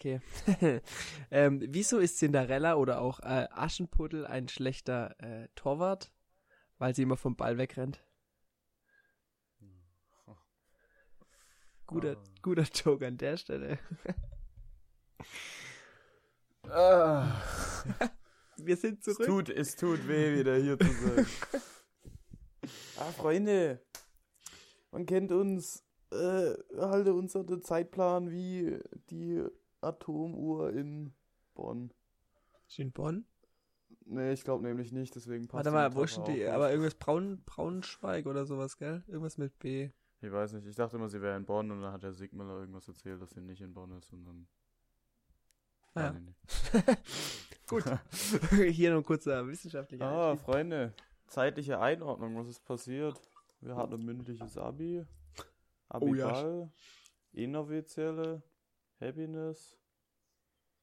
okay. ähm, wieso ist Cinderella oder auch äh, Aschenputtel ein schlechter äh, Torwart? Weil sie immer vom Ball wegrennt. Guter, Ah. guter Joke an der Stelle. Ah, Wir sind es, zurück. tut, es tut weh, wieder hier zu sein. ah, Freunde, man kennt uns, äh, halte uns an den Zeitplan wie die Atomuhr in Bonn. Ist in Bonn? Nee, ich glaube nämlich nicht, deswegen passt Warte mal, wo ist die? Aber irgendwas Braun, Braunschweig oder sowas, gell? Irgendwas mit B. Ich weiß nicht, ich dachte immer, sie wäre in Bonn und dann hat der Sigmüller irgendwas erzählt, dass sie nicht in Bonn ist und dann. Ah, ja. Gut. Hier noch ein kurzer wissenschaftlicher Ah, Einstieg. Freunde, zeitliche Einordnung, was ist passiert? Wir hatten ein mündliches Abi, Oh ja. Inoffizielle, Happiness.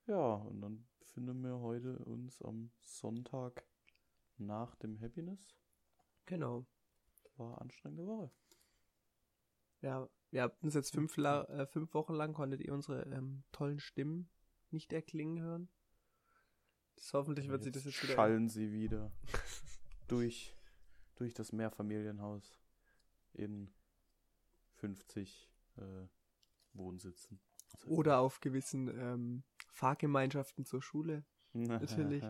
Ja, und dann befinden wir heute uns am Sonntag nach dem Happiness. Genau. War eine anstrengende Woche. Ja, wir habt uns jetzt fünf, La äh, fünf Wochen lang, konntet ihr unsere ähm, tollen Stimmen nicht erklingen hören. Das hoffentlich wird sich das jetzt wieder... Schallen sie wieder durch, durch das Mehrfamilienhaus in 50 äh, Wohnsitzen. Oder auf gewissen ähm, Fahrgemeinschaften zur Schule. Natürlich.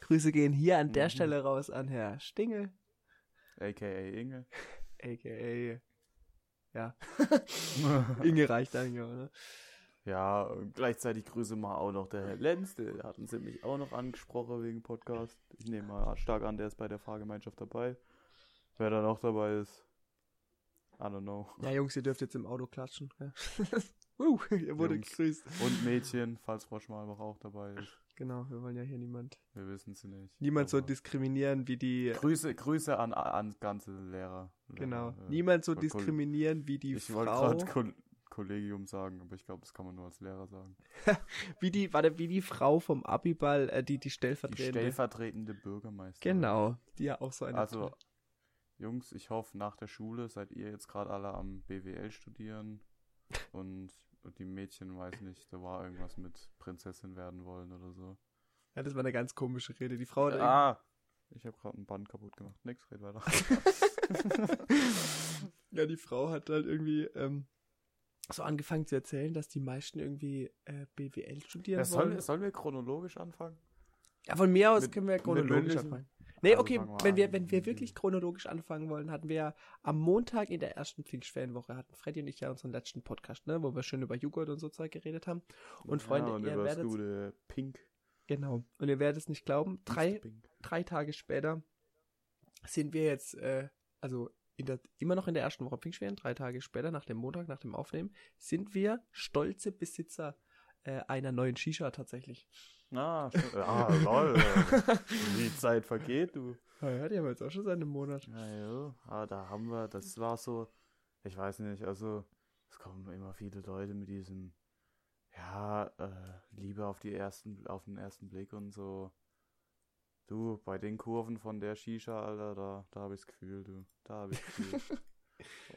Grüße gehen hier an der Mhm. Stelle raus an Herr Stingel, AKA Inge. a.k.a. Ja, Inge reicht eigentlich auch, ne? Ja, gleichzeitig grüße mal auch noch der Herr Lenz, der hatten sie mich auch noch angesprochen wegen Podcast. Ich nehme mal stark an, der ist bei der Fahrgemeinschaft dabei. Wer da noch dabei ist, I don't know. Ja, Jungs, ihr dürft jetzt im Auto klatschen. Ja. Uh, ihr wurde Jungs. gegrüßt. Und Mädchen, falls Frau Schmalbach auch dabei ist. Genau, wir wollen ja hier niemand, Wir wissen sie nicht. niemand so diskriminieren wie die, Grüße, Grüße an, an ganze Lehrer. genau, Lehrer, äh, niemand so diskriminieren wie die Ich wollte Frau, gerade Kol Kollegium sagen, aber ich glaube, das kann man nur als Lehrer sagen. wie die, warte, wie die Frau vom Abiball, äh, die, die Die stellvertretende. stellvertretende Bürgermeisterin. Genau, die ja auch so eine. Also, Jungs, ich hoffe, nach der Schule seid ihr jetzt gerade alle am BWL studieren und, die Mädchen, weiß nicht, da war irgendwas mit Prinzessin werden wollen oder so. ja, das war eine ganz komische Rede. Die Frau hat Ah! Ich habe gerade ein Band kaputt gemacht. Nix, red weiter. Ja, die Frau hat halt irgendwie ähm, so angefangen zu erzählen, dass die meisten irgendwie äh, BWL studieren Ja, wollen. sollen, sollen wir chronologisch anfangen? Ja, von mir aus Mit- können wir chronologisch anfangen. Nee, Also okay, wir wenn wir, wenn wir wirklich chronologisch anfangen wollen, hatten wir ja am Montag in der ersten Pfingstferienwoche hatten Freddy und ich ja unseren letzten Podcast, ne, wo wir schön über Joghurt und so Zeug geredet haben. Und Freunde, ja, und ihr werdet gute Pink. genau. Und ihr werdet es nicht glauben, drei, drei Tage später sind wir jetzt, äh, also in der, immer noch in der ersten Woche Pfingstferien, drei Tage später, nach dem Montag, nach dem Aufnehmen, sind wir stolze Besitzer äh, einer neuen Shisha tatsächlich. Ah, ah, lol. Die Zeit vergeht, du. Ja, ja, die haben jetzt auch schon seit einem Monat. Ja, ja, ah, da haben wir, das war so, ich weiß nicht, also es kommen immer viele Leute mit diesem, ja, äh, Liebe auf die ersten, auf den ersten Blick und so. Du, bei den Kurven von der Shisha, Alter, da, da habe ich's Gefühl, du. Da habe ich's Gefühl.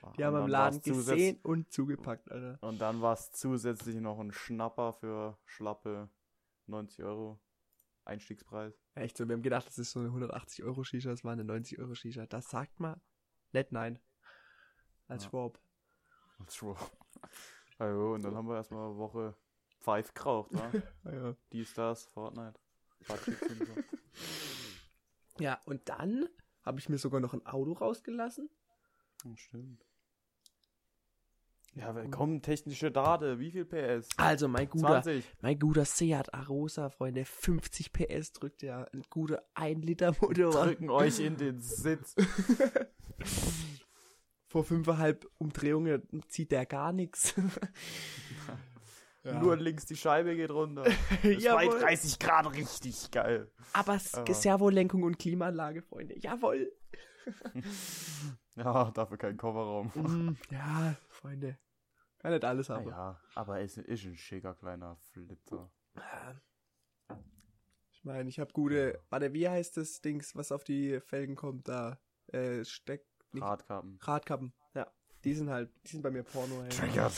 Boah, Die haben im Laden gesehen und zugepackt, Alter. Und dann war es zusätzlich noch ein Schnapper für schlappe 90 Euro. Einstiegspreis. Echt so, wir haben gedacht, das ist so eine 180 Euro Shisha, das war eine 90 Euro Shisha. Das sagt man nicht nein. Als Ja. Schwab. That's true. Also, und dann haben wir erstmal Woche Pfeif geraucht, wa? Ja. Dies, das, Fortnite. Ja, und dann habe ich mir sogar noch ein Auto rausgelassen. Oh, stimmt. Ja, komm, technische Date, wie viel PS? Also, mein guter, 20. mein guter Seat Arosa, Freunde, 50 PS drückt ja ein guter 1 Liter Motor. Drücken euch in den Sitz. Vor fünfeinhalb Umdrehungen zieht der gar nichts. Nur links die Scheibe geht runter. Bei Jawohl. 30 Grad richtig geil. Aber Aber- Servolenkung und Klimaanlage, Freunde. Jawohl. Ja, dafür kein Kofferraum. Mm, ja, Freunde. Kann nicht alles haben. Ja, aber es ist ein schicker kleiner Flitzer. Ich meine, ich habe gute. Warte, wie heißt das Dings, was auf die Felgen kommt da? Äh, Steck. nicht- Radkappen. Radkappen. Ja. Die sind halt, die sind bei mir Porno. Ey. Triggert.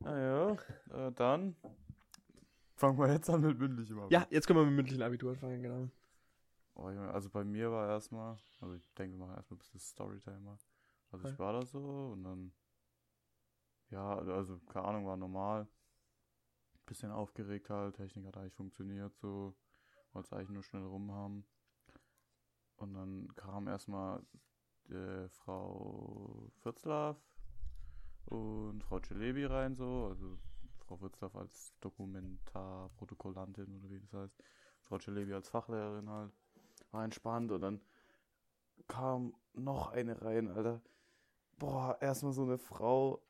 Naja, äh, dann fangen wir jetzt an mit mündlichem Abi. Ja, jetzt können wir mit mündlichen Abitur anfangen, genau. Oh, also bei mir war erstmal, also ich denke, wir machen erstmal ein bisschen Storytimer. Also ich war da so und dann, ja, also keine Ahnung, war normal. Bisschen aufgeregt halt, Technik hat eigentlich funktioniert so, wollte es eigentlich nur schnell rum haben. Und dann kam erstmal äh, Frau Fürzlaff und Frau Celebi rein so, also Frau Fürzlaff als Dokumentarprotokollantin oder wie das heißt. Frau Celebi als Fachlehrerin halt. War entspannt und dann kam noch eine rein, Alter. Boah, erstmal so eine Frau.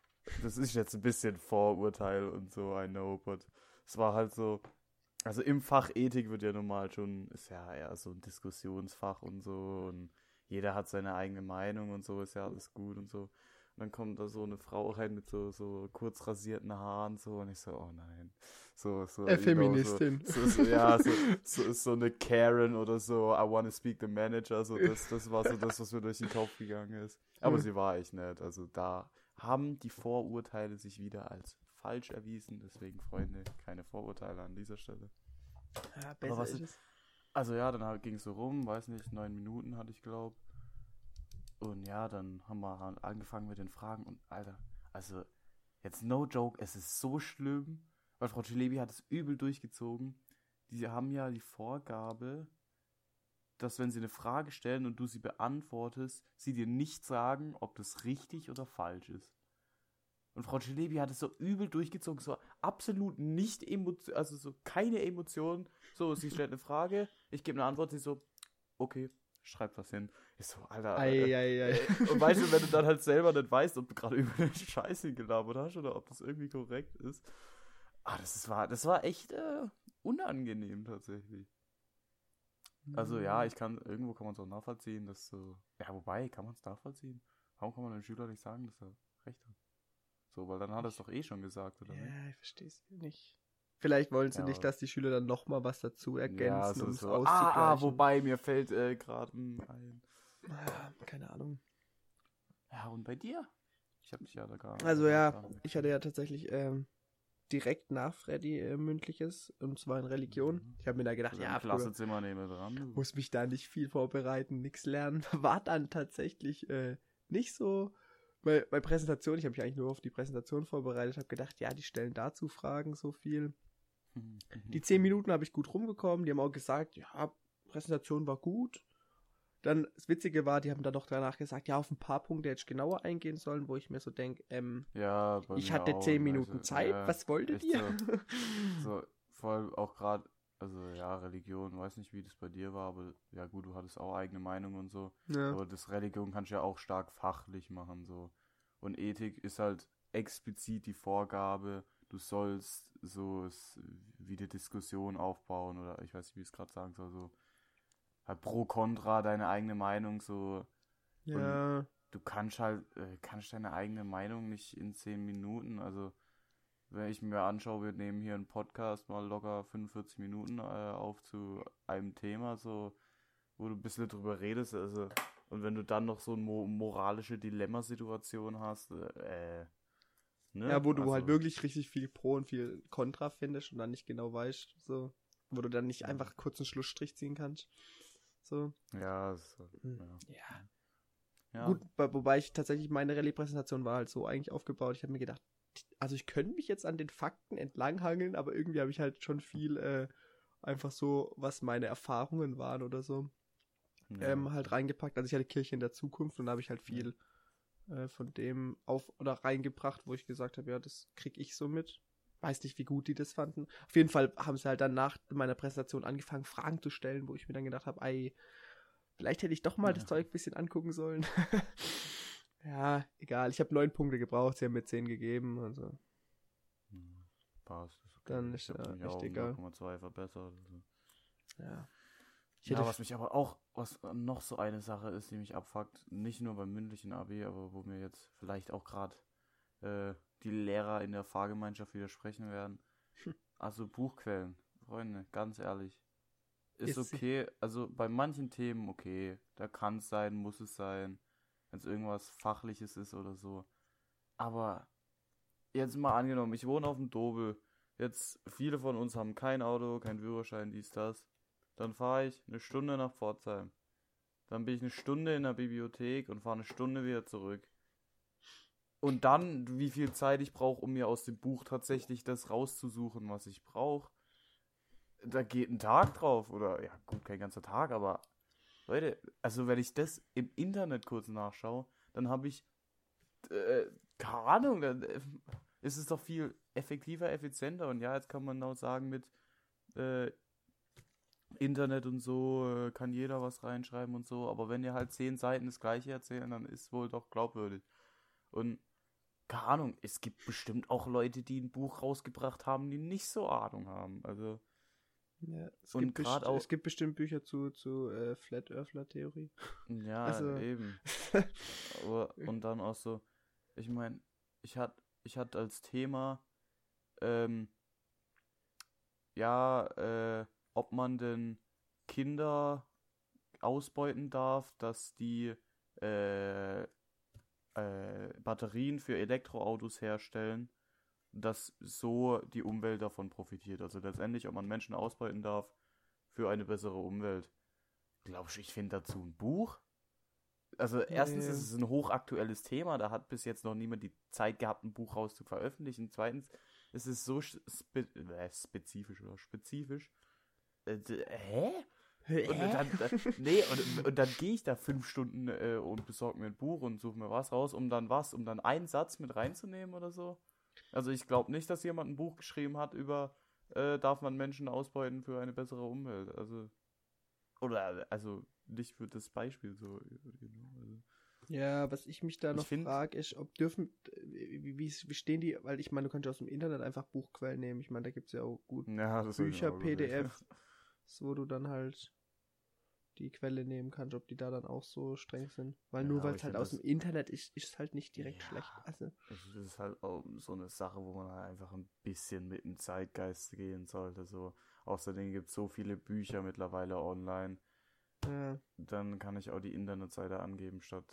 Das ist jetzt ein bisschen Vorurteil und so, I know, but es war halt so. Also im Fach Ethik wird ja normal schon, ist ja eher so ein Diskussionsfach und so und jeder hat seine eigene Meinung und so, ist ja alles gut und so. Und dann kommt da so eine Frau rein mit so, so kurz rasierten Haaren so und ich so, oh nein. So, so, Äh, you know, Feministin. So, so, ja, so, so, eine Karen oder so, I wanna speak the manager, so das, das war so das, was mir durch den Kopf gegangen ist. Aber Mhm. sie war echt nett, also da haben die Vorurteile sich wieder als falsch erwiesen, deswegen Freunde, keine Vorurteile an dieser Stelle. Ja, besser ist es. Also ja, dann ging es so rum, weiß nicht, neun Minuten hatte ich glaub. Und ja, dann haben wir angefangen mit den Fragen und Alter, also jetzt no joke, es ist so schlimm, weil Frau Celebi hat es übel durchgezogen. Die haben ja die Vorgabe, dass wenn sie eine Frage stellen und du sie beantwortest, sie dir nicht sagen, ob das richtig oder falsch ist. Und Frau Celebi hat es so übel durchgezogen, so absolut nicht emotion, also so keine Emotionen. So, sie stellt eine Frage, ich gebe eine Antwort, sie so, okay, schreib was hin. Ich so, Alter. Ei, äh, ei, ei. und weißt du, wenn du dann halt selber nicht weißt, ob du gerade über eine Scheiße gelabert hast oder ob das irgendwie korrekt ist. Ah, das ist, war, das war echt äh, unangenehm tatsächlich. Also ja, ich kann, irgendwo kann man es auch nachvollziehen, dass so, ja, wobei, kann man es nachvollziehen? Warum kann man dem Schüler nicht sagen, dass er recht hat? So, weil dann hat er es doch eh schon gesagt, oder nicht? Ja, ich verstehe es nicht. Vielleicht wollen sie Ja, nicht, dass die Schüler dann nochmal was dazu ergänzen, ja, so, um es so. auszugleichen. Ah, ah, wobei, mir fällt äh, gerade ein. Ah, keine Ahnung. Ja, und bei dir? Ich habe dich ja da gar Also ja, ich hatte ja tatsächlich ähm, direkt nach Freddy äh, mündliches, und zwar in Religion. Mhm. Ich habe mir da gedacht, ja, Klassenzimmer nehme dran. muss mich da nicht viel vorbereiten, nichts lernen. War dann tatsächlich äh, nicht so. Weil bei Präsentation, ich habe mich eigentlich nur auf die Präsentation vorbereitet, habe gedacht, ja, die stellen dazu Fragen so viel. Die zehn Minuten habe ich gut rumgekommen. Die haben auch gesagt, ja, Präsentation war gut. Dann, das Witzige war, die haben dann noch danach gesagt, ja, auf ein paar Punkte hätte ich genauer eingehen sollen, wo ich mir so denke, ähm, Ja, ich hatte zehn Minuten also, Zeit, ja, was wolltet ihr? So, vor allem auch gerade, also ja, Religion, weiß nicht, wie das bei dir war, aber ja gut, du hattest auch eigene Meinung und so. ja. Aber das Religion kannst du ja auch stark fachlich machen, so. Und Ethik ist halt explizit die Vorgabe, du sollst so wie die Diskussion aufbauen oder ich weiß nicht, wie ich es gerade sagen soll, so pro kontra deine eigene Meinung so ja. du kannst halt, äh, kannst deine eigene Meinung nicht in 10 Minuten, also wenn ich mir anschaue, wir nehmen hier einen Podcast mal locker 45 Minuten äh, auf zu einem Thema, so, wo du ein bisschen drüber redest, also, und wenn du dann noch so eine mo moralische Dilemmasituation hast, äh, ne? Ja, wo du halt Also, wirklich richtig viel Pro und viel Contra findest und dann nicht genau weißt, so, wo du dann nicht einfach kurz einen Schlussstrich ziehen kannst. So. Ja, das, Hm. ja. Ja. ja. Gut, wo- wobei ich tatsächlich meine Rallye-Präsentation war halt so eigentlich aufgebaut. Ich habe mir gedacht, also ich könnte mich jetzt an den Fakten entlanghangeln, aber irgendwie habe ich halt schon viel äh, einfach so, was meine Erfahrungen waren oder so, ja. ähm, halt reingepackt. Also ich hatte Kirche in der Zukunft und da habe ich halt viel äh, von dem auf oder reingebracht, wo ich gesagt habe, ja, das krieg ich so mit. Weiß nicht, wie gut die das fanden. Auf jeden Fall haben sie halt dann nach meiner Präsentation angefangen, Fragen zu stellen, wo ich mir dann gedacht habe, ey, vielleicht hätte ich doch mal das Ja. Zeug ein bisschen angucken sollen. ja, egal. Ich habe neun Punkte gebraucht, sie haben mir zehn gegeben. Also, Hm, Passt, ist okay. Dann ist ja echt auch egal. 0,2 verbessert. Also. ja. Ich Ja, was mich aber auch, was noch so eine Sache ist, die mich abfuckt, nicht nur beim mündlichen AB, aber wo mir jetzt vielleicht auch gerade äh, die Lehrer in der Fahrgemeinschaft widersprechen werden. Also Buchquellen, Freunde, ganz ehrlich. Ist, Ist- okay, also bei manchen Themen okay, da kann es sein, muss es sein, wenn es irgendwas Fachliches ist oder so. Aber jetzt mal angenommen, ich wohne auf dem Dobel. Jetzt, viele von uns haben kein Auto, kein Führerschein, dies, das. Dann fahre ich eine Stunde nach Pforzheim. Dann bin ich eine Stunde in der Bibliothek und fahre eine Stunde wieder zurück. Und dann, wie viel Zeit ich brauche, um mir aus dem Buch tatsächlich das rauszusuchen, was ich brauche. Da geht ein Tag drauf. Oder, ja, gut, kein ganzer Tag, aber Leute, also wenn ich das im Internet kurz nachschaue, dann habe ich, äh, keine Ahnung, dann äh, ist es doch viel effektiver, effizienter. Und ja, jetzt kann man auch sagen, mit äh, Internet und so äh, kann jeder was reinschreiben und so. Aber wenn ihr halt zehn Seiten das gleiche erzählen, dann ist wohl doch glaubwürdig. Und keine Ahnung, es gibt bestimmt auch Leute, die ein Buch rausgebracht haben, die nicht so Ahnung haben. Also. Ja, es, Und gibt auch- es gibt bestimmt Bücher zu, zu äh, Flat Earthler Theorie. Ja, Also- eben. Aber, und dann auch so, ich meine, ich hatte ich hatte als Thema, ähm, ja, äh, ob man denn Kinder ausbeuten darf, dass die äh, äh, Batterien für Elektroautos herstellen, dass so die Umwelt davon profitiert. Also letztendlich, ob man Menschen ausbeuten darf für eine bessere Umwelt. Glaubst du, ich finde dazu ein Buch? Also erstens Nee. ist es ein hochaktuelles Thema, da hat bis jetzt noch niemand die Zeit gehabt, ein Buch raus zu veröffentlichen. Zweitens ist es so spe äh, spezifisch oder spezifisch. Äh, hä? Und dann, dann, nee, und, und dann gehe ich da fünf Stunden äh, und besorge mir ein Buch und suche mir was raus, um dann was, um dann einen Satz mit reinzunehmen oder so. Also ich glaube nicht, dass jemand ein Buch geschrieben hat über, äh, darf man Menschen ausbeuten für eine bessere Umwelt. Also, oder, also nicht für das Beispiel so. Also, Ja, was ich mich da noch frage, ist, ob dürfen, wie, wie, stehen die, weil ich meine, du kannst ja aus dem Internet einfach Buchquellen nehmen. Ich meine, da gibt es ja auch gut ja, Bücher. PDF, wo du dann halt die Quelle nehmen kannst, ob die da dann auch so streng sind. Weil Ja, nur weil es halt aus das- dem Internet ist, ist es halt nicht direkt Ja. schlecht. Also, Es ist halt auch so eine Sache, wo man halt einfach ein bisschen mit dem Zeitgeist gehen sollte. So. Außerdem gibt es so viele Bücher mittlerweile online. ja. Dann kann ich auch die Internetseite angeben statt.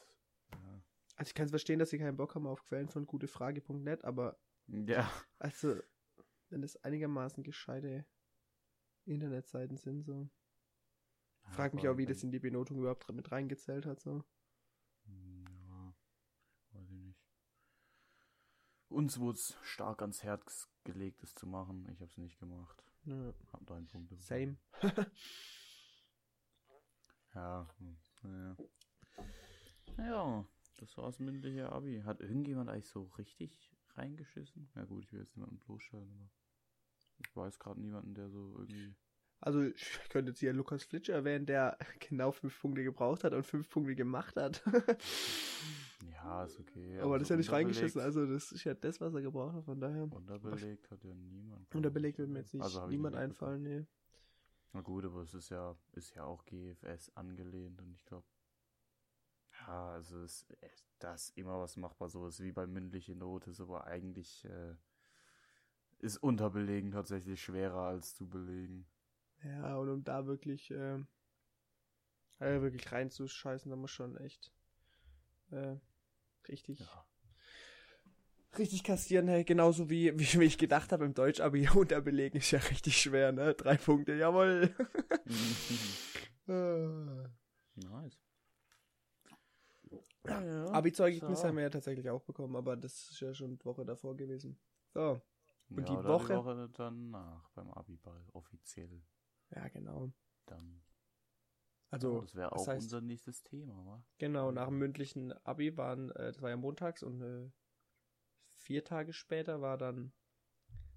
Also ich kann es verstehen, dass sie keinen Bock haben auf Quellen von gutefrage.net, aber ja. also, wenn es einigermaßen gescheite Internetseiten sind, so. Frag mich auch, wie das in die Benotung überhaupt mit reingezählt hat, so. Ja, weiß ich nicht. Uns wurde es stark ans Herz gelegt, es zu machen. Ich habe es nicht gemacht. Ja. Hab da einen Punkt. Same. Ja, hm, naja. Ja, das war's mündliche Abi. Hat irgendjemand eigentlich so richtig reingeschissen? Ja gut, ich will jetzt niemanden bloßstellen, aber ich weiß gerade niemanden, der so irgendwie... Also, ich könnte jetzt hier Lukas Flitsch erwähnen, der genau fünf Punkte gebraucht hat und fünf Punkte gemacht hat. Ja, ist okay. Aber das ist ja nicht reingeschissen, also das ist ja das, was er gebraucht hat, von daher. Unterbelegt hat ja niemand. Unterbelegt wird mir jetzt nicht Also niemand einfallen, nee. Na gut, aber es ist ja, ist ja auch GFS angelehnt und ich glaube, ja, also es, es, da ist immer was machbar, so ist wie bei mündliche Note, ist aber eigentlich äh, ist unterbelegen tatsächlich schwerer als zu belegen. Ja, und um da wirklich, äh, äh, wirklich reinzuscheißen, da muss schon echt äh, richtig, Ja. richtig kassieren, hey, genauso wie, wie, ich gedacht habe im Deutsch-Abi, unterbelegen ist ja richtig schwer, ne? Drei Punkte, jawohl. Äh. nice. Ja, ja. Abi-Zeugnis So. haben wir ja tatsächlich auch bekommen, aber das ist ja schon die Woche davor gewesen. So, und ja, die Woche- Die Woche danach beim Abiball offiziell ja, genau. dann. Also, das wäre auch heißt- unser nächstes Thema, wa? Genau, nach dem mündlichen Abi waren, äh, das war ja montags und äh, vier Tage später war dann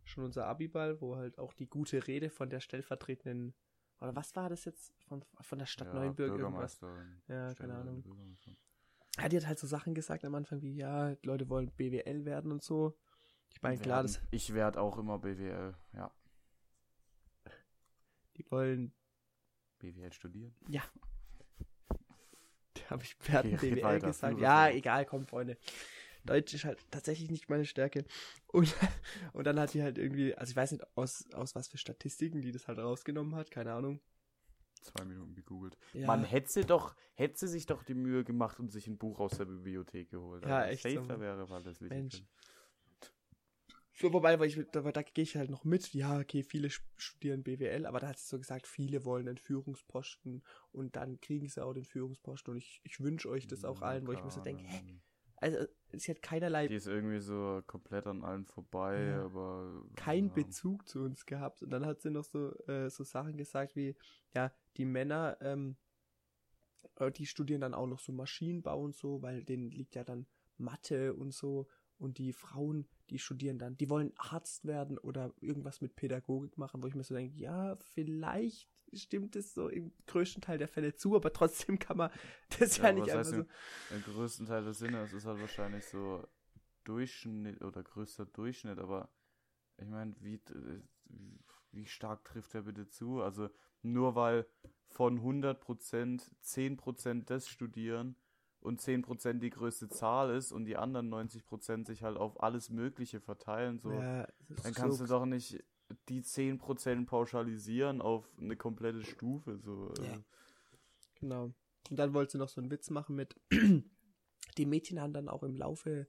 schon unser Abiball, wo halt auch die gute Rede von der stellvertretenden, oder was war das jetzt? Von, von der Stadt Ja, Neuenburg irgendwas. Ja, keine Ahnung. Ja, die hat halt so Sachen gesagt am Anfang wie, ja, Leute wollen BWL werden und so. Ich meine, klar, das, Ich werde auch immer BWL, ja. die wollen, BWL studieren. ja. Da habe ich Okay, BWL weiter, gesagt. Ja, egal, komm, Freunde. Deutsch ist halt tatsächlich nicht meine Stärke. Und, und dann hat die halt irgendwie, also ich weiß nicht, aus, aus was für Statistiken die das halt rausgenommen hat, keine Ahnung. Zwei Minuten gegoogelt. Ja, Man hätte sie doch, hätte sie sich doch die Mühe gemacht und sich ein Buch aus der Bibliothek geholt. Ja, Also echt Safe so. wäre, weil das Mensch. So, wobei, weil ich, da, da gehe ich halt noch mit. Ja, okay, viele studieren BWL, aber da hat sie so gesagt, viele wollen den Führungsposten und dann kriegen sie auch den Führungsposten und ich, ich wünsche euch das auch allen, wo ich mir so denke, hä? Also, sie hat keinerlei. Die ist irgendwie so komplett an allen vorbei, ja. aber. Kein ja. Bezug zu uns gehabt. Und dann hat sie noch so, äh, so Sachen gesagt wie, ja, die Männer, ähm, äh, die studieren dann auch noch so Maschinenbau und so, weil denen liegt ja dann Mathe und so. Und die Frauen, die studieren dann, die wollen Arzt werden oder irgendwas mit Pädagogik machen, wo ich mir so denke, ja, vielleicht stimmt es so im größten Teil der Fälle zu, aber trotzdem kann man das ja, ja nicht einfach so. Im, Im größten Teil der Sinne, es ist halt wahrscheinlich so Durchschnitt oder größter Durchschnitt, aber ich meine, wie, wie stark trifft er bitte zu? Also nur weil von 100% 10% das studieren und 10% die größte Zahl ist und die anderen 90% sich halt auf alles Mögliche verteilen, so, ja, dann kannst so du doch nicht die 10% pauschalisieren auf eine komplette Stufe, so. Äh. Ja. Genau. Und dann wollte sie noch so einen Witz machen mit, die Mädchen haben dann auch im Laufe,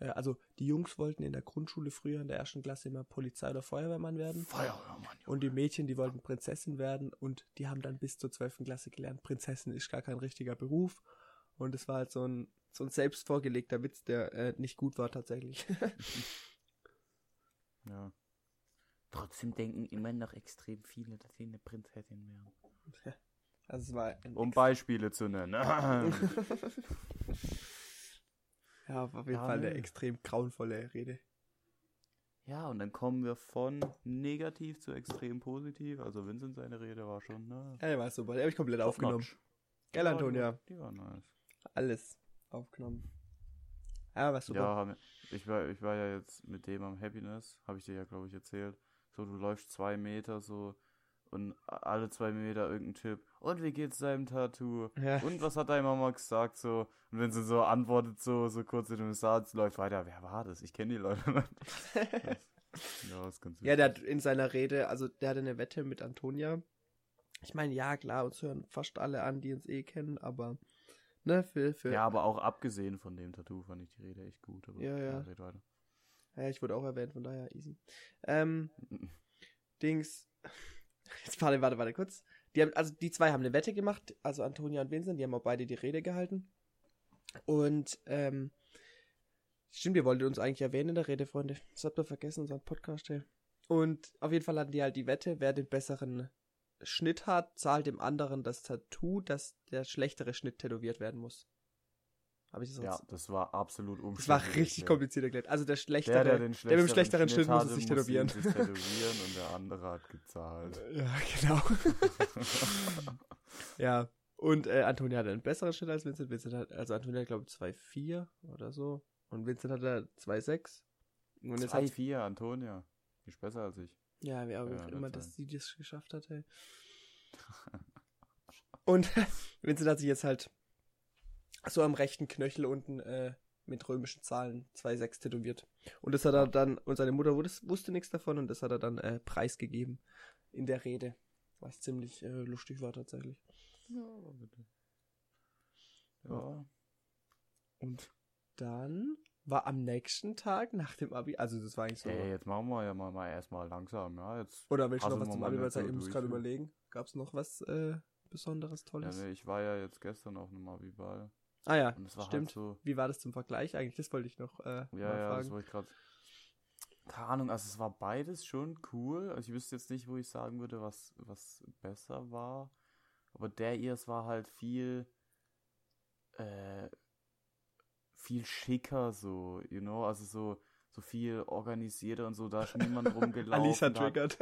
äh, also die Jungs wollten in der Grundschule früher in der ersten Klasse immer Polizei oder Feuerwehrmann werden. Feuerwehrmann. Junge. Und die Mädchen, die wollten Prinzessin werden und die haben dann bis zur 12. Klasse gelernt, Prinzessin ist gar kein richtiger Beruf und es war halt so ein, so ein selbst vorgelegter Witz, der äh, nicht gut war tatsächlich. ja. Trotzdem denken immer noch extrem viele, dass sie eine Prinzessin wären. Ja. Also es war um Beispiele zu nennen. ja, auf jeden ja, Fall eine extrem grauenvolle Rede. Ja, und dann kommen wir von negativ zu extrem positiv. Also Vincent seine Rede war schon, ne? Ja, war super. Der habe ich komplett Top aufgenommen. Notch. Gell, Antonia? Die war nice alles aufgenommen. Ja, was super. Ja, ich war, ich war ja jetzt mit dem am Happiness, habe ich dir ja, glaube ich, erzählt. So, du läufst zwei Meter so und alle zwei Meter irgendein Typ. Und wie geht's deinem Tattoo? Ja. Und was hat deine Mama gesagt? So, und wenn sie so antwortet, so, so kurz in dem Satz, läuft weiter, wer war das? Ich kenne die Leute nicht. ja, das ist ganz Ja, der hat in seiner Rede, also der hatte eine Wette mit Antonia. Ich meine, ja, klar, uns hören fast alle an, die uns eh kennen, aber Ne, für, für ja, aber auch abgesehen von dem Tattoo fand ich die Rede echt gut. Aber ja, ja. Ja, ja, ich wurde auch erwähnt, von daher easy. Ähm, Dings. Jetzt warte, warte, warte kurz. Die haben, also die zwei haben eine Wette gemacht, also Antonia und Vincent, die haben auch beide die Rede gehalten. Und, ähm, stimmt, ihr wolltet uns eigentlich erwähnen in der Rede, Freunde. Das habt ihr vergessen, unseren Podcast, ey. Und auf jeden Fall hatten die halt die Wette, wer den besseren Schnitt hat, zahlt dem anderen das Tattoo, dass der schlechtere Schnitt tätowiert werden muss. Habe ich das Ja, das war absolut umständlich. Das war richtig kompliziert erklärt. Also der schlechtere, der, der, der mit dem schlechteren Schnitt, Schnitt muss es sich tätowieren. Sich tätowieren und der andere hat gezahlt. Ja, genau. ja. Und äh, Antonia hat einen besseren Schnitt als Vincent. Vincent hat, also Antonia hat, glaube ich, 2,4 oder so. Und Vincent hat 2,6. 2,4, Antonia. Die ist besser als ich. Ja, wer auch ja, immer, dass sie das geschafft hat, ey. Und Vincent hat sich jetzt halt so am rechten Knöchel unten äh, mit römischen Zahlen 2,6 tätowiert. Und das hat er dann, und seine Mutter wusste, wusste nichts davon und das hat er dann äh, preisgegeben in der Rede. Was ziemlich äh, lustig war tatsächlich. Ja, bitte. Ja. Und dann war am nächsten Tag nach dem Abi, also das war eigentlich so. Ey, jetzt machen wir ja mal, mal erstmal langsam, ja. Jetzt Oder willst du noch was zum Abi, weil ich muss gerade überlegen. Gab es noch was äh, Besonderes, Tolles? Ja, nee, ich war ja jetzt gestern auf einem Abi-Ball. Ah ja, halt stimmt. Halt so Wie war das zum Vergleich eigentlich? Das wollte ich noch äh, ja, ja, fragen. das wollte ich gerade. Keine Ahnung, also es war beides schon cool. Also ich wüsste jetzt nicht, wo ich sagen würde, was, was besser war. Aber der ihrs war halt viel äh, viel schicker, so, you know, also so, so viel organisierter und so, da ist niemand rumgelaufen. Alisa triggert.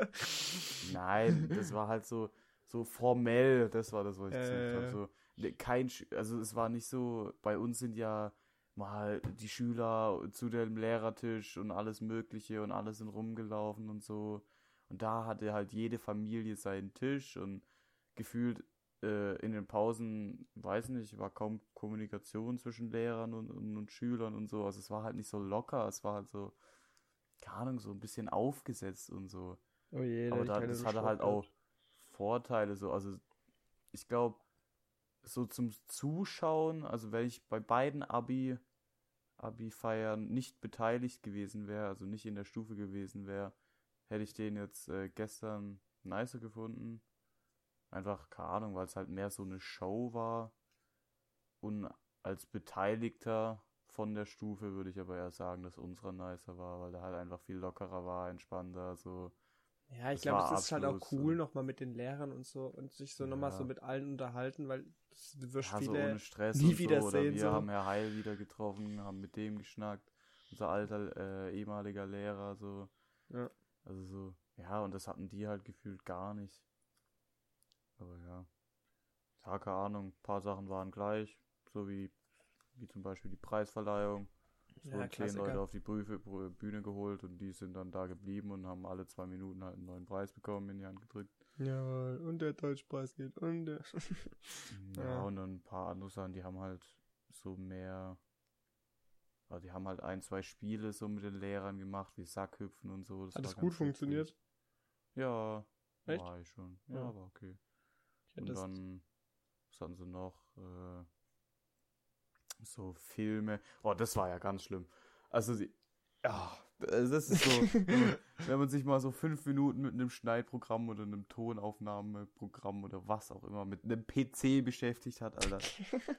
Nein, das war halt so, so formell, das war das, was ich äh, gesagt habe. So, ne, kein, also es war nicht so, bei uns sind ja mal die Schüler zu dem Lehrertisch und alles Mögliche und alles sind rumgelaufen und so. Und da hatte halt jede Familie seinen Tisch und gefühlt äh, in den Pausen, weiß nicht, war kaum Kommunikation zwischen Lehrern und, und, und, Schülern und so. Also es war halt nicht so locker, es war halt so, keine Ahnung, so ein bisschen aufgesetzt und so. Oh je, Aber da, das hatte halt auch Vorteile, so, also ich glaube, so zum Zuschauen, also wenn ich bei beiden Abi Abi-Feiern nicht beteiligt gewesen wäre, also nicht in der Stufe gewesen wäre, hätte ich den jetzt äh, gestern nicer gefunden. Einfach, keine Ahnung, weil es halt mehr so eine Show war. Und als Beteiligter von der Stufe würde ich aber eher sagen, dass unserer nicer war, weil der halt einfach viel lockerer war, entspannter, so. Ja, ich glaube, es ist halt auch cool, nochmal mit den Lehrern und so und sich so nochmal Ja. so mit allen unterhalten, weil das wirst Ja, so viele ohne Stress nie wieder so. Sehen, wir so. haben Herr Heil wieder getroffen, haben mit dem geschnackt. Unser alter äh, ehemaliger Lehrer, so. Ja. Also so, ja, und das hatten die halt gefühlt gar nicht. Aber ja. Ja, keine Ahnung, ein paar Sachen waren gleich, so wie, wie zum Beispiel die Preisverleihung. Es Ja, wurden zehn. Leute auf die Prüfe, Bühne geholt und die sind dann da geblieben und haben alle zwei Minuten halt einen neuen Preis bekommen, in die Hand gedrückt. Jawohl, und der Deutschpreis geht und der. Ja, Ja. und dann ein paar andere Sachen, die haben halt so mehr, also die haben halt ein, zwei Spiele so mit den Lehrern gemacht, wie Sackhüpfen und so. Das Hat das gut funktioniert? Ja, Echt? war ich schon. Ja, Ja. war okay. Ich hätte Und dann, was hatten sie noch? Äh, so Filme. Oh, das war ja ganz schlimm. Also, sie, ja, das ist so, wenn man- wenn man sich mal so fünf Minuten mit einem Schneidprogramm oder einem Tonaufnahmeprogramm oder was auch immer, mit einem PC beschäftigt hat, Alter.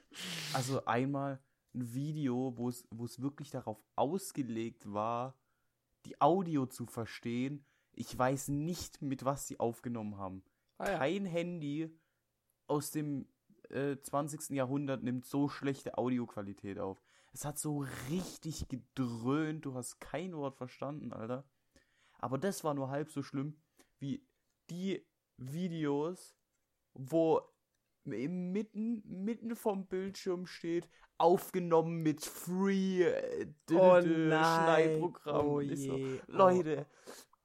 Also einmal ein Video, wo es, wo es wirklich darauf ausgelegt war, die Audio zu verstehen. Ich weiß nicht, mit was sie aufgenommen haben. Ah, ja. Kein Handy aus dem äh, 20. Jahrhundert nimmt so schlechte Audioqualität auf. Es hat so richtig gedröhnt, du hast kein Wort verstanden, Alter. Aber das war nur halb so schlimm wie die Videos, wo im mitten, mitten vom Bildschirm steht, aufgenommen mit Free äh, Oh. Schneidprogramm. Oh so, je. Oh.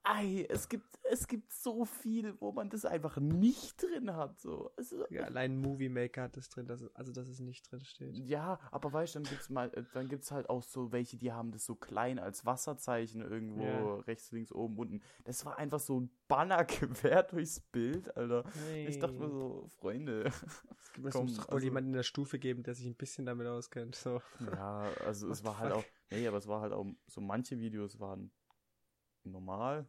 Ei, es gibt, es gibt so viel, wo man das einfach nicht drin hat. So. Also, Ja, allein Movie Maker hat das drin, dass also dass es nicht drin steht. ja, aber weißt du, dann gibt's mal, äh, dann gibt's halt auch so welche, die haben das so klein als Wasserzeichen irgendwo Ja. rechts, links, oben, unten. Das war einfach so ein Banner quer durchs Bild, Alter. Ich dachte mir so, Freunde. es gibt- komm, muss doch wohl also- jemanden in der Stufe geben, der sich ein bisschen damit auskennt. So. Ja, also es war halt fuck? auch, nee, aber es war halt auch, so manche Videos waren normal,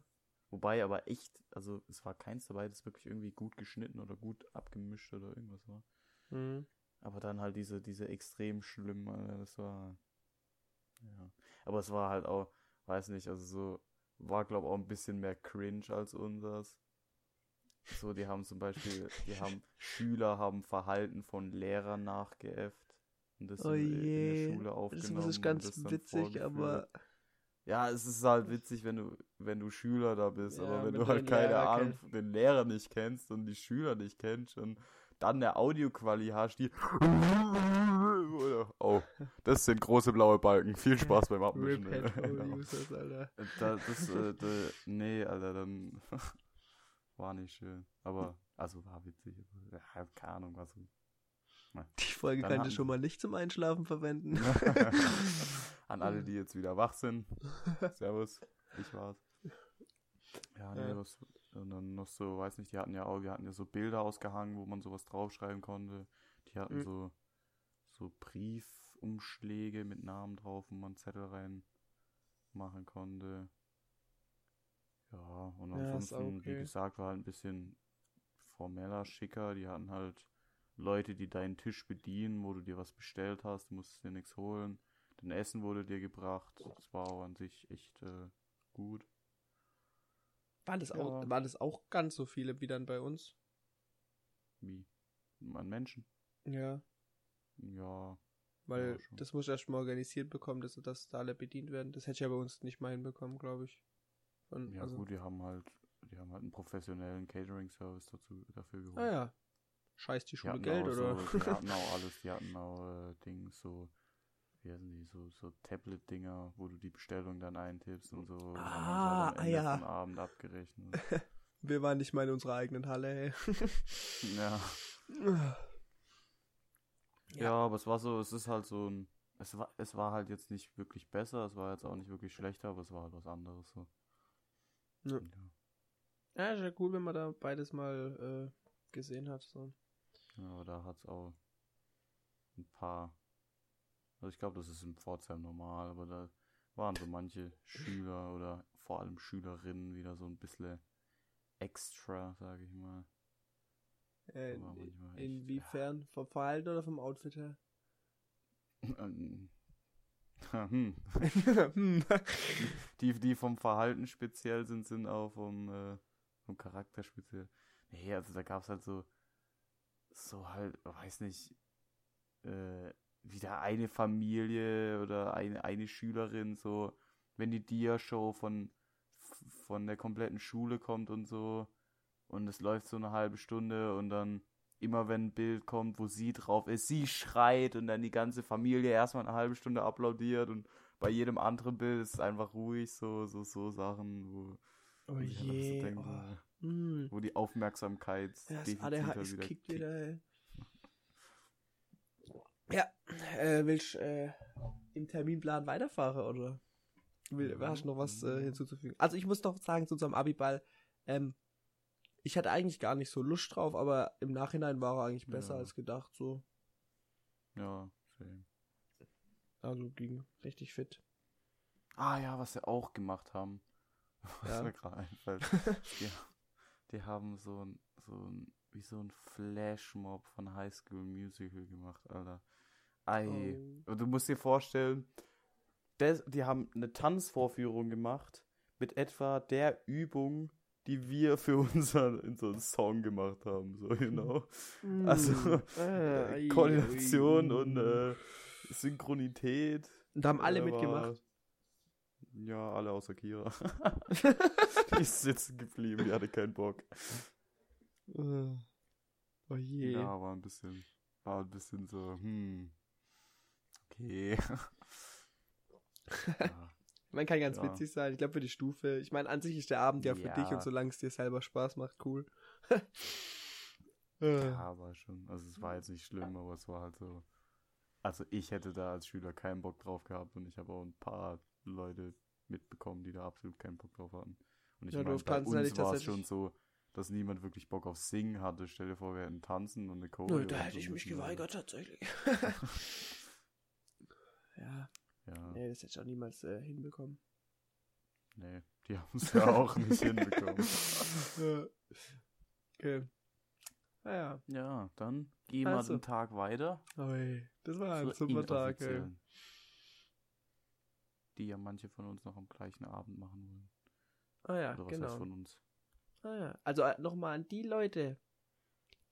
wobei aber echt, also es war keins dabei, das wirklich irgendwie gut geschnitten oder gut abgemischt oder irgendwas war. Mhm. Aber dann halt diese, diese extrem schlimm, Alter, das war, ja. Aber es war halt auch, weiß nicht, also so, war glaube auch ein bisschen mehr cringe als unseres. So, die haben zum Beispiel, die haben, Schüler haben Verhalten von Lehrern nachgeäfft. Und das Oh in, in der Schule Das aufgenommen. ist und ganz das witzig, aber. Ja, es ist halt witzig, wenn du, wenn du Schüler da bist, Ja, aber wenn du du halt keine Lehrer Ahnung, kennst. den Lehrer nicht kennst und die Schüler nicht kennst und dann eine Audioquali hast, die oh, das sind große blaue Balken. Viel Spaß beim Abmischen. Users, Alter. da, das, äh, da, nee, Alter, dann war nicht schön. Aber, also war witzig. Ja, keine Ahnung, was. Die Folge Dann kann hatten ich schon mal nicht zum Einschlafen verwenden. An alle, die jetzt wieder wach sind. Servus, ich war's. Ja, nee, was, und dann noch so, weiß nicht, die hatten ja auch, wir hatten ja so Bilder ausgehangen, wo man sowas draufschreiben konnte. Die hatten Mhm. so, so Briefumschläge mit Namen drauf, wo man Zettel rein machen konnte. Ja, und Ja, ansonsten, wie okay. gesagt, war halt ein bisschen formeller, schicker. Die hatten halt Leute, die deinen Tisch bedienen, wo du dir was bestellt hast, du musstest dir nichts holen. Dein Essen wurde dir gebracht. Das war auch an sich echt äh, gut. Waren das, auch, Ja. waren das auch ganz so viele wie dann bei uns? Wie? An Menschen? Ja. Ja. Weil Ja, das muss erst mal organisiert bekommen, dass, dass da alle bedient werden. Das hätte ich ja bei uns nicht mal hinbekommen, glaube ich. Von, Ja also, gut, die haben halt, die haben halt einen professionellen Catering-Service dazu dafür geholt. Ah ja. Scheiß die Die Schule hatten Geld, auch oder? So, die hatten auch alles, die hatten auch äh, Dings so, wie heißen die, so, so Tablet-Dinger, wo du die Bestellung dann eintippst und so. und Ah, am Ende ja. vom Abend abgerechnet. Wir waren nicht mal in unserer eigenen Halle, ey. ja. Ja. Ja, aber es war so, es ist halt so ein, es war, es war halt jetzt nicht wirklich besser, es war jetzt auch nicht wirklich schlechter, aber es war halt was anderes so. Ja. Ja, ist ja cool, wenn man da beides mal äh, gesehen hat. So. Ja, aber da hat's auch ein paar Also ich glaube, das ist in Pforzheim normal, aber da waren so manche Schüler oder vor allem Schülerinnen wieder so ein bisschen extra, sage ich mal. Äh, inwiefern? Vom Verhalten oder vom Outfit her? Hm. Die, die vom Verhalten speziell sind, sind auch vom, äh, vom Charakter speziell. Nee, also da gab's halt so, so halt, weiß nicht, äh, wieder eine Familie oder eine, eine Schülerin, so, wenn die Dia-Show von, von der kompletten Schule kommt und so, und es läuft so eine halbe Stunde und dann immer wenn ein Bild kommt, wo sie drauf ist, sie schreit und dann die ganze Familie erstmal eine halbe Stunde applaudiert und bei jedem anderen Bild ist es einfach ruhig, so, so, so Sachen, wo, Oh wo je. so denke, oh. Hm. wo die Aufmerksamkeit Ja, das ADHS wieder kickt wieder, ey. Ja, äh, willst du äh, im Terminplan weiterfahren, oder? Will, Ja. hast du noch was äh, hinzuzufügen? Also ich muss doch sagen, zu unserem Abiball, ähm, ich hatte eigentlich gar nicht so Lust drauf, aber im Nachhinein war er eigentlich besser Ja. als gedacht, so. Ja, same. Also ging richtig fit. Ah ja, was sie auch gemacht haben. Was Ja. mir gerade einfällt. die, die haben so ein, so ein, wie so ein Flashmob von High School Musical gemacht, Alter. Ei. Oh. Du musst dir vorstellen, des, die haben eine Tanzvorführung gemacht mit etwa der Übung, die wir für unseren, einen Song gemacht haben, so, you know. Also, Mm. Äh, Koordination und äh, Synchronität. Und da haben alle äh, mitgemacht. war- Ja, alle außer Kira. die ist sitzen geblieben, die hatte keinen Bock. Äh. Oh je. Ja, war ein bisschen, war ein bisschen so, hm, okay. ja, Man kann ganz Ja. witzig sein. Ich glaube für die Stufe. Ich meine, an sich ist der Abend ja für Ja. dich und solange es dir selber Spaß macht, cool. Äh. ja, war schon, also es war jetzt nicht schlimm, aber es war halt so, also ich hätte da als Schüler keinen Bock drauf gehabt und ich habe auch ein paar Leute mitbekommen, die da absolut keinen Bock drauf hatten. Und ich Ja, meine, bei ich uns war es schon so, dass niemand wirklich Bock auf Singen hatte. Stell dir vor, wir hätten Tanzen und eine Choreo. Nö, da hätte ich mich geweigert, tatsächlich. ja, Ja, nee, das hätte ich auch niemals äh, hinbekommen. nee, die haben es ja auch nicht hinbekommen. Ja. okay. Naja, Ja, dann gehen wir Also. den Tag weiter. oi, das war ein super Tag, ey. Die ja manche von uns noch am gleichen Abend machen wollen. Ah ja, Oder was genau. heißt von uns? Ah, ja. Also äh, nochmal an die Leute,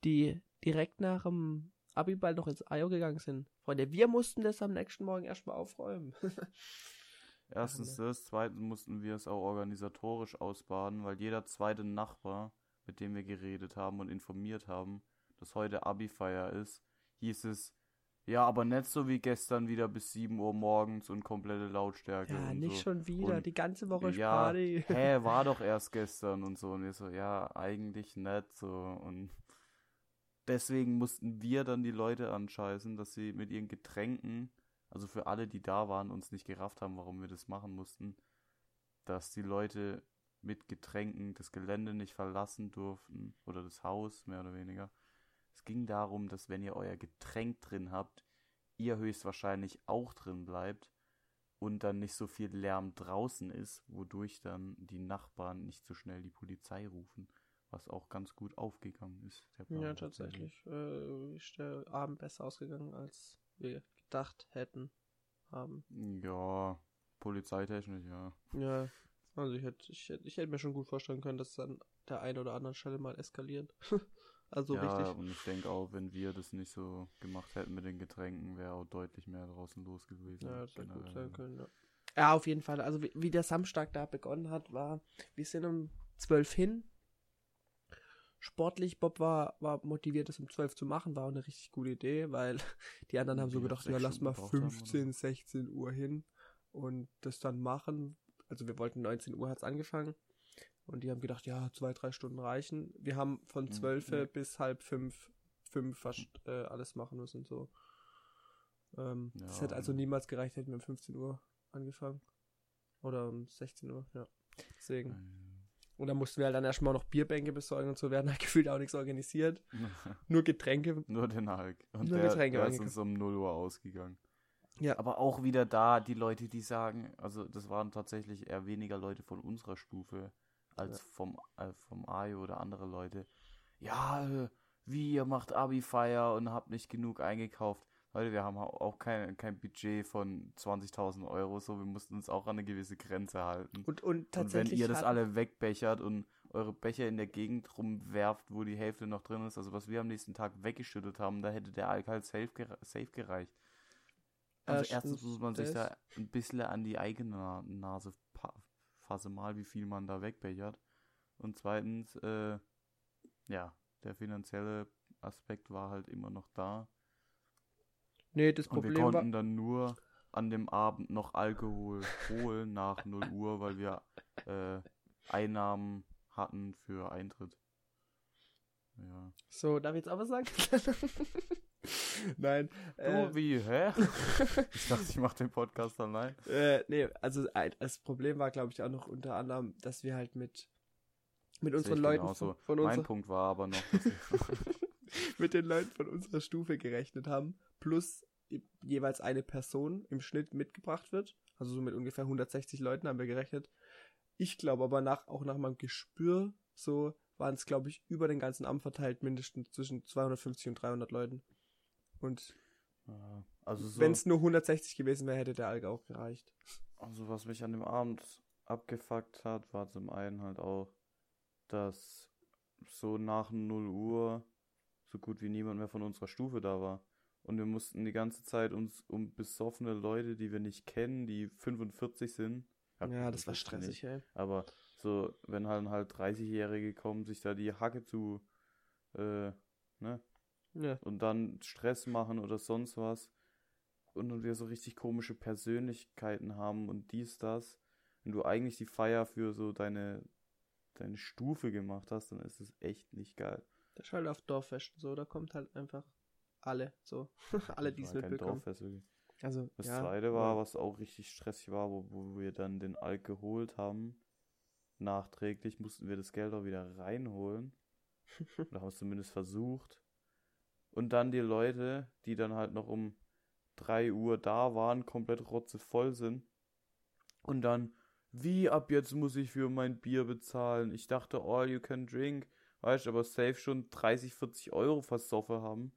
die direkt nach dem Abiball noch ins Ajo gegangen sind. Freunde, wir mussten das am nächsten Morgen erstmal aufräumen. Erstens ne? das, zweitens mussten wir es auch organisatorisch ausbaden, weil jeder zweite Nachbar, mit dem wir geredet haben und informiert haben, dass heute Abi-Feier ist, hieß es, ja, aber nicht so wie gestern wieder bis 7 Uhr morgens und komplette Lautstärke ja, nicht so. schon wieder. Und- die ganze Woche ja, Party. hä, war doch erst gestern und so. Und wir so, ja, eigentlich nicht so. Und deswegen mussten wir dann die Leute anscheißen, dass sie mit ihren Getränken, also für alle, die da waren, uns nicht gerafft haben, warum wir das machen mussten, dass die Leute mit Getränken das Gelände nicht verlassen durften oder das Haus, mehr oder weniger. Es ging darum, dass wenn ihr euer Getränk drin habt, ihr höchstwahrscheinlich auch drin bleibt und dann nicht so viel Lärm draußen ist, wodurch dann die Nachbarn nicht so schnell die Polizei rufen, was auch ganz gut aufgegangen ist. Ja, tatsächlich. Äh, ist der Abend besser ausgegangen, als wir gedacht hätten. Haben. Ja, polizeitechnisch, ja. Ja, also ich hätte, ich hätte, ich hätte mir schon gut vorstellen können, dass es an der einen oder anderen Stelle mal eskaliert. also ja, richtig. und ich denke auch, wenn wir das nicht so gemacht hätten mit den Getränken, wäre auch deutlich mehr draußen los gewesen. Ja, das hätte gut sein können, ja. Ja, auf jeden Fall. Also wie, wie der Samstag da begonnen hat, war, wir sind um 12 hin. Sportlich, Bob war, war motiviert, das um 12 zu machen, war auch eine richtig gute Idee, weil die anderen haben so gedacht, ja, lass mal gebraucht haben, oder? 15, 16 Uhr hin und das dann machen. Also wir wollten 19 Uhr hat's angefangen und die haben gedacht, ja, zwei, drei Stunden reichen. Wir haben von Mhm, 12 ja. bis halb fünf, fünf fast äh, alles machen müssen, so. Ähm, Ja, das hätte also niemals gereicht, hätten wir um 15 Uhr angefangen. Oder um 16 Uhr, ja. Deswegen. Und dann mussten wir halt dann erstmal noch Bierbänke besorgen und so. Wir hatten halt gefühlt auch nichts organisiert. Nur Getränke. Nur den Hulk. Und Nur der, Getränke der ist uns um 0 Uhr ausgegangen. Ja. Aber auch wieder da die Leute, die sagen, also das waren tatsächlich eher weniger Leute von unserer Stufe als Ja. vom, äh, vom AIO oder andere Leute. Ja, äh, wie, ihr macht Abi-Feier und habt nicht genug eingekauft. Leute, wir haben au- auch kein, kein Budget von 20.000 Euro, so wir mussten uns auch an eine gewisse Grenze halten. Und, und Und wenn tatsächlich. ihr das alle wegbechert und eure Becher in der Gegend rumwerft, wo die Hälfte noch drin ist, also was wir am nächsten Tag weggeschüttet haben, da hätte der Alk halt safe, safe gereicht. Also Erstens erstens muss man sich da ein bisschen an die eigene Na- Nase pa- fasse mal, wie viel man da wegbechert. Und zweitens, äh, ja, der finanzielle Aspekt war halt immer noch da. Nee, das Und wir Problem konnten dann nur an dem Abend noch Alkohol holen nach 0 Uhr, weil wir äh, Einnahmen hatten für Eintritt. Ja. So, darf ich jetzt auch was sagen? Nein. Du, Äh, wie, hä? ich dachte, ich mache den Podcast allein. äh, nee, also das Problem war, glaube ich, auch noch unter anderem, dass wir halt mit, mit unseren Leuten genauso. von, von Mein unserer, Punkt war aber noch, mit den Leuten von unserer Stufe gerechnet haben, plus jeweils eine Person im Schnitt mitgebracht wird. Also so mit ungefähr 160 Leuten haben wir gerechnet. Ich glaube aber nach, auch nach meinem Gespür, so waren es, glaube ich, über den ganzen Amt verteilt mindestens zwischen 250 und 300 Leuten. Und Ja, also so, wenn es nur 160 gewesen wäre, hätte der Alk auch gereicht. also was mich an dem Abend abgefuckt hat, war zum einen halt auch, dass so nach 0 Uhr so gut wie niemand mehr von unserer Stufe da war. Und wir mussten die ganze Zeit uns um besoffene Leute, die wir nicht kennen, die 45 sind. Ja, das war 45 stressig, ey. Aber so, wenn halt halt 30-Jährige kommen, sich da die Hacke zu, äh, ne? Ja. Und dann Stress machen oder sonst was. Und dann wir so richtig komische Persönlichkeiten haben und dies, das. Wenn du eigentlich die Feier für so deine, deine Stufe gemacht hast, dann ist es echt nicht geil. Das ist halt auf Dorffesten so, da kommt halt einfach alle, so. alle, die es mitbekommen. Also, Das ja, zweite war, aber- was auch richtig stressig war, wo, wo wir dann den Alk geholt haben. Nachträglich mussten wir das Geld auch wieder reinholen. Oder haben es zumindest versucht. Und dann die Leute, die dann halt noch um 3 Uhr da waren, komplett rotzevoll sind. Und dann, wie ab jetzt muss ich für mein Bier bezahlen? Ich dachte, all you can drink. Weißt du, aber safe schon 30, 40 Euro versoffen haben.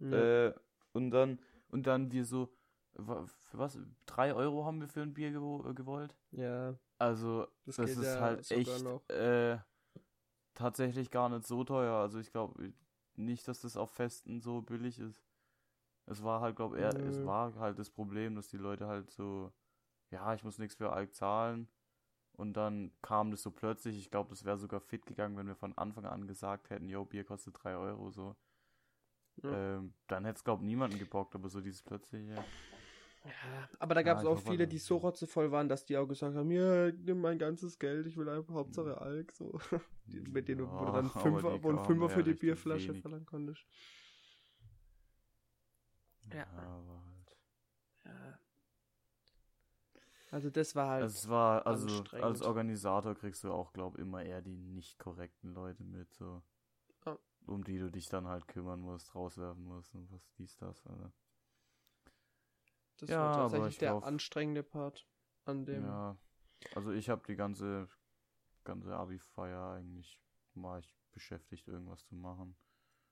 Ja. Äh, und dann, und dann wir so, für was? Drei Euro haben wir für ein Bier gewo äh, gewollt? ja, Also, Das das, ist ja halt echt äh, tatsächlich gar nicht so teuer. Also ich glaube nicht, dass das auf Festen so billig ist. Es war halt, glaube eher, es war halt das Problem, dass die Leute halt so, ja, ich muss nichts für Alk zahlen. Und dann kam das so plötzlich. Ich glaube, das wäre sogar fit gegangen, wenn wir von Anfang an gesagt hätten, yo, Bier kostet 3 Euro so. Ja. Ähm, dann hätte es, glaube ich, niemanden gebockt, aber so dieses plötzliche. Ja, aber da gab es Ja, ich auch viele, die so rotzevoll waren, dass die auch gesagt haben, ja, nimm mein ganzes Geld, ich will einfach Hauptsache Alk, so. Mit denen du, wo du Ja, dann Fünfer, wo ein Fünfer ja für die Bierflasche wenig. verlangen konntest. Ja. aber halt. Ja. Also das war halt, Es war, also als Organisator kriegst du auch, glaub immer eher die nicht korrekten Leute mit, so. Um die du dich dann halt kümmern musst, rauswerfen musst und was dies, das, also. das ja, war tatsächlich ich der glaub- anstrengende Part an dem. Ja. Also ich habe die ganze, ganze Abi-Feier eigentlich, ich beschäftigt, irgendwas zu machen.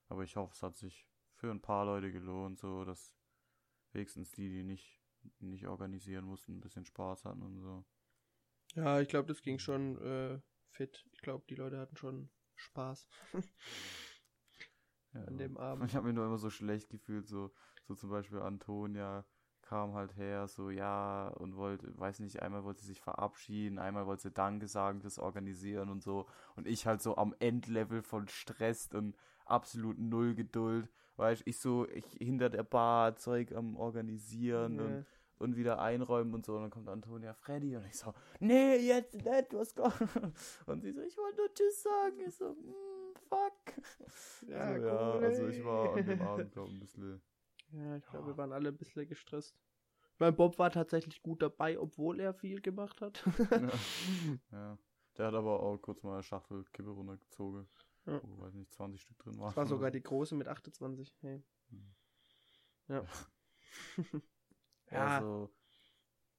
Aber ich hoffe, es hat sich für ein paar Leute gelohnt, so, dass wenigstens die, die nicht, nicht organisieren mussten, ein bisschen Spaß hatten und so. Ja, ich glaube, das ging schon äh, fit. Ich glaube, die Leute hatten schon Spaß. an dem Abend. Ich habe mich nur immer so schlecht gefühlt, so, so zum Beispiel Antonia kam halt her, so ja, und wollte, weiß nicht, einmal wollte sie sich verabschieden, einmal wollte sie Danke sagen fürs Organisieren und so. Und ich halt so am Endlevel von Stress und absolut null Geduld, weißt ich so ich hinter der Bar Zeug am Organisieren und, Ja. und wieder einräumen und so. Und dann kommt Antonia Freddy und ich so, nee, jetzt nicht, was kommt. Und sie so, ich wollte nur Tschüss sagen. Ich so, mm, fuck. Ja, so, ja also ich war an dem. Abend, glaube ein bisschen. Ja, ich glaube, Ja. wir waren alle ein bisschen gestresst. Mein Bob war tatsächlich gut dabei, obwohl er viel gemacht hat. ja. ja. Der hat aber auch kurz mal eine Schachtel Kippe runtergezogen. Ja. Wo, weiß nicht, 20 Stück drin waren. Das war sogar die große mit 28. Hey. Mhm. Ja. Ja. so,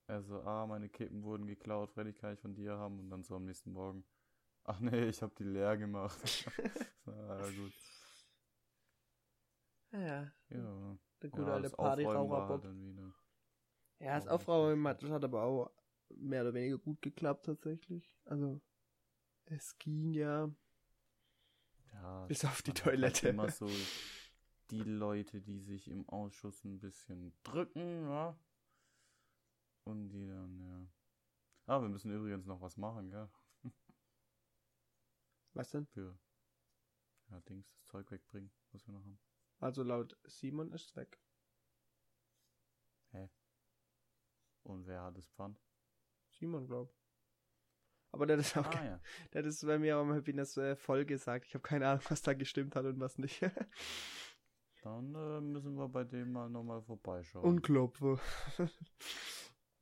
er so, ah, meine Kippen wurden geklaut, Freddy, kann ich von dir haben? Und dann so am nächsten Morgen, ach nee, ich hab die leer gemacht. ah, ja, gut. Ja, ja. Der gute ja, alte Partyraucher dann wieder. Ja, das Aufräumen hat, das hat aber auch mehr oder weniger gut geklappt tatsächlich. Also, es ging ja. Ja, Bis auf die halt Toilette. immer so die Leute, die sich im Ausschuss ein bisschen drücken, ja. Und die dann, ja. Ah, wir müssen übrigens noch was machen, gell? Was denn? Für, ja, Dings, das Zeug wegbringen, was wir noch haben. Also laut Simon ist weg. Und wer hat das Pfand? Simon, glaub. Aber der hat es auch, Ah, ja. der hat es bei mir in das äh, voll gesagt. Ich habe keine Ahnung, was da gestimmt hat und was nicht. Dann äh, müssen wir bei dem mal nochmal vorbeischauen. und klopfe.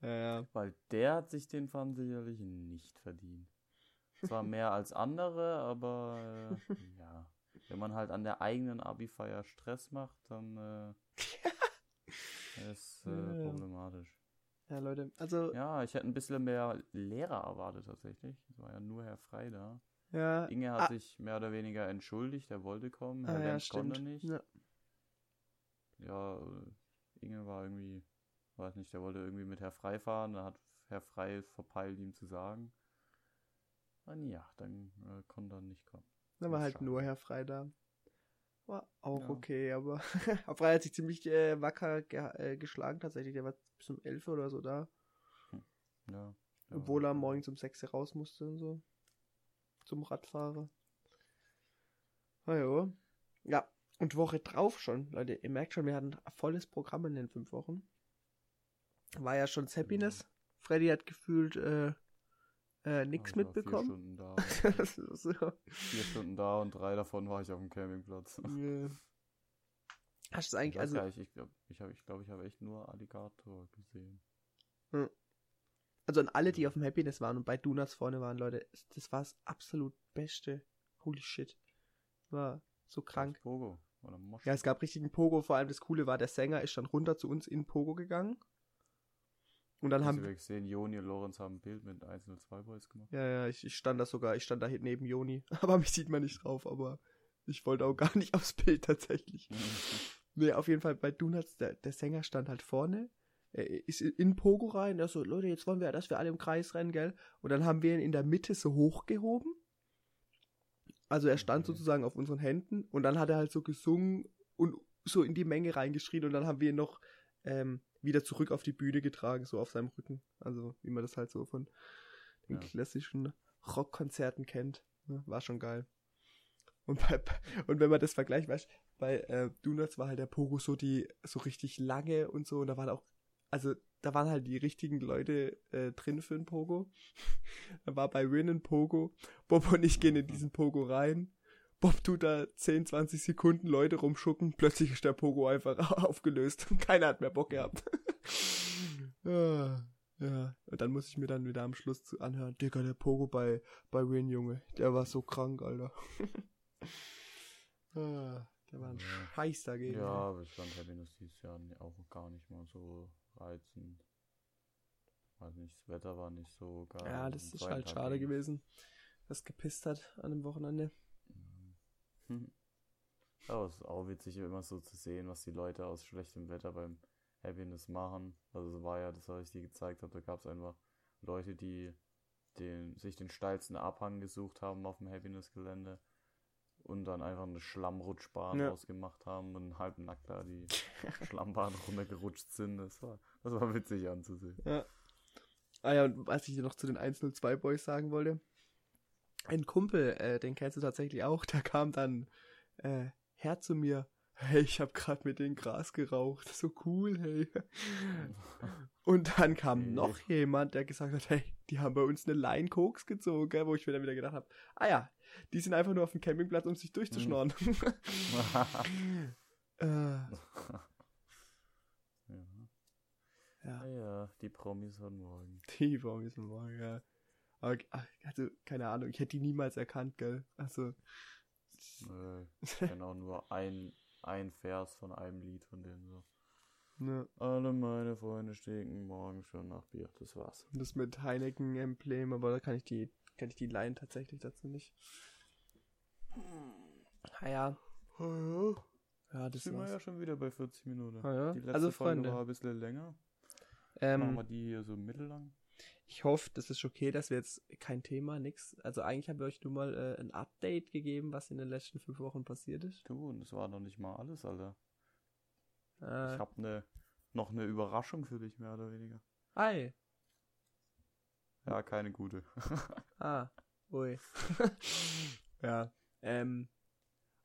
ja, ja. Weil der hat sich den Pfand sicherlich nicht verdient. Zwar mehr als andere, aber äh, ja. Wenn man halt an der eigenen Abi-Feier Stress macht, dann äh, ist äh, Ja, problematisch. Ja, Leute. Also, ja, ich hätte ein bisschen mehr Lehrer erwartet tatsächlich. Es war ja nur Herr Frei da. ja, Inge hat Ah. sich mehr oder weniger entschuldigt, er wollte kommen, ah, Herr ja Lenz konnte nicht. Ja. Ja, äh, Inge war irgendwie, weiß nicht, der wollte irgendwie mit Herr Frei fahren, da hat Herr Frei verpeilt, ihm zu sagen. Und ja, dann äh, konnte er nicht kommen. Da war halt schade. nur Herr Frei da. War auch Ja. okay, aber Herr Frei hat sich ziemlich äh, wacker ge äh, geschlagen tatsächlich. Der war bis um 11 oder so da. Ja. ja, Obwohl er morgens um 6 raus musste und so. Zum Radfahrer. Na ja. Ja, und Woche drauf schon, Leute. Ihr merkt schon, wir hatten ein volles Programm in den fünf Wochen. War ja schon Happiness. Freddy hat gefühlt äh, äh, nichts Ich war mitbekommen. Vier Stunden da. so. vier Stunden da und drei davon war ich auf dem Campingplatz. Ja. Hast du Ich eigentlich, also, nicht, ich glaube, ich habe ich, glaub, ich hab echt nur Alligator gesehen. also an alle, die auf dem Happiness waren und bei Donuts vorne waren, Leute, es- das war das absolut Beste. Holy shit. War so krank. Pogo oder Mosch. Ja, es gab richtigen Pogo, vor allem das Coole war, der Sänger ist dann runter zu uns in Pogo gegangen. Und dann Haben wir gesehen, Joni und Lorenz haben ein Bild mit 102 Boys gemacht. Ja, ja, ich, ich stand da sogar, ich stand da hinten neben Joni. Aber mich sieht man nicht drauf, aber ich wollte auch gar nicht aufs Bild tatsächlich. Nee, auf jeden Fall bei Donuts, der, der Sänger stand halt vorne, er ist in Pogo rein, er so, Leute, jetzt wollen wir, dass wir alle im Kreis rennen, gell? Und dann haben wir ihn in der Mitte so hochgehoben. Also er stand Okay. sozusagen auf unseren Händen und dann hat er halt so gesungen und so in die Menge reingeschrien und dann haben wir ihn noch ähm, wieder zurück auf die Bühne getragen, so auf seinem Rücken. Also wie man das halt so von den Ja. klassischen Rockkonzerten kennt. Ne? War schon geil. Und, bei, und wenn man das vergleicht, weißt bei äh, Donuts war halt der Pogo so die so richtig lange und so und da waren auch also da waren halt die richtigen Leute äh, drin für ein Pogo. da war bei Win ein Pogo. Bob und ich gehen in diesen Pogo rein. Bob tut da 10, 20 Sekunden Leute rumschucken. Plötzlich ist der Pogo einfach aufgelöst. Keiner hat mehr Bock gehabt. ja, ja. Und dann muss ich mir dann wieder am Schluss zu anhören. Digga, der Pogo bei, bei Win, Junge. Der war so krank, Alter. ah, der war ein Ja. Scheiß dagegen. Ja, aber ich fand Happiness dieses Jahr auch gar nicht mal so reizend. Weiß nicht, das Wetter war nicht so geil. Ja, das ist halt Tag schade gewesen, dass gepisst hat an dem Wochenende. Mhm. Aber es ist auch witzig, immer so zu sehen, was die Leute aus schlechtem Wetter beim Happiness machen. Also es war ja, das, was ich dir gezeigt habe, da gab es einfach Leute, die den, sich den steilsten Abhang gesucht haben auf dem Happiness-Gelände und dann einfach eine Schlammrutschbahn Ja. ausgemacht haben und halb nackt da die Schlammbahn runtergerutscht sind. Das war, das war witzig anzusehen. Ja. Ah ja, und was ich dir noch zu den 102 Boys sagen wollte. Ein Kumpel, äh, den kennst du tatsächlich auch, der kam dann äh, her zu mir. Hey, ich hab grad mit dem Gras geraucht. So cool, hey. Und dann kam Hey. noch jemand, der gesagt hat, hey, die haben bei uns eine Line Koks gezogen, gell, wo ich mir dann wieder gedacht habe, ah ja, die sind einfach nur auf dem Campingplatz, um sich durchzuschnorren. äh, ja. ja. Ah ja, die Promis von morgen. Die ein bisschen morgen, ja. Aber, also, keine Ahnung, ich hätte die niemals erkannt, gell? Also, Nö, ich kenne auch nur ein, ein Vers von einem Lied von denen so. Ja. Alle meine Freunde stinken morgen schon nach Bier. Das war's. Das mit Heineken-Emblem, aber da kann ich die, kann ich die leihen tatsächlich dazu nicht. Naja, Ja, ja, das sind wir ja schon wieder bei 40 Minuten. Ah, ja. Die letzte Also, Folge Freunde. war ein bisschen länger. Machen Ähm, wir die hier so mittellang. Ich hoffe, das ist okay, dass wir jetzt kein Thema, nix. Also eigentlich habe ich euch nur mal äh, ein Update gegeben, was in den letzten fünf Wochen passiert ist. Du, und das war noch nicht mal alles, Alter. Äh, Ich habe ne, noch eine Überraschung für dich, mehr oder weniger. hi. Ja, keine gute. Ah, ui. ja, ähm,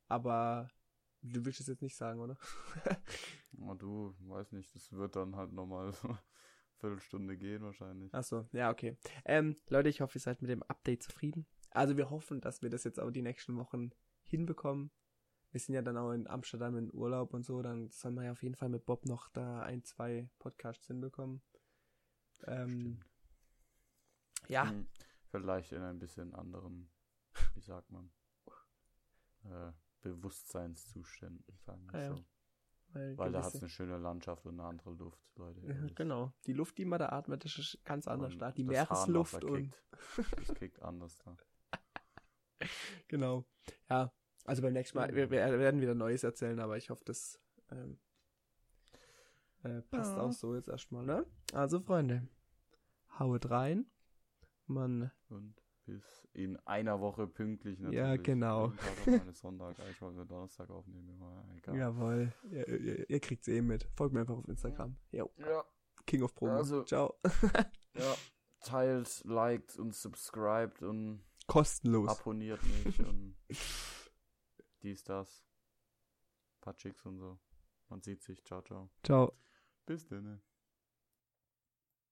aber du willst es jetzt nicht sagen, oder? Oh, du, weiß nicht, das wird dann halt nochmal Viertelstunde gehen wahrscheinlich. Achso, ja, okay. Ähm, Leute, ich hoffe, ihr seid mit dem Update zufrieden. Also wir hoffen, dass wir das jetzt auch die nächsten Wochen hinbekommen. Wir sind ja dann auch in Amsterdam in Urlaub und so, dann sollen wir ja auf jeden Fall mit Bob noch da ein, zwei Podcasts hinbekommen. Ähm, ja, Vielleicht in ein bisschen anderen, wie sagt man, äh, Bewusstseinszuständen, sagen wir Ah, ja. Weil, Weil da hat es eine schöne Landschaft und eine andere Luft, Leute. Ja, genau. Die Luft, die man da atmet, ist ganz anders da. Die Meeresluft und kickt. Das kickt anders da. genau. Ja, also beim nächsten Mal, wir, wir werden wieder Neues erzählen, aber ich hoffe, das ähm, äh, passt Ja. auch so jetzt erstmal, ne? Also, Freunde, haut rein. Man, Und bis in einer Woche pünktlich natürlich. Ja, genau. Sonntag. Wollen wir Donnerstag aufnehmen, egal. jawohl, ihr, ihr, ihr kriegt's eh mit. Folgt mir einfach auf Instagram. Jo, Ja, King of Promo. Also- Ciao. ja. Teilt, liked und subscribed und Kostenlos. abonniert mich und dies, das. Paar Chicks und so. Man sieht sich. Ciao, ciao. Ciao. Bis dann.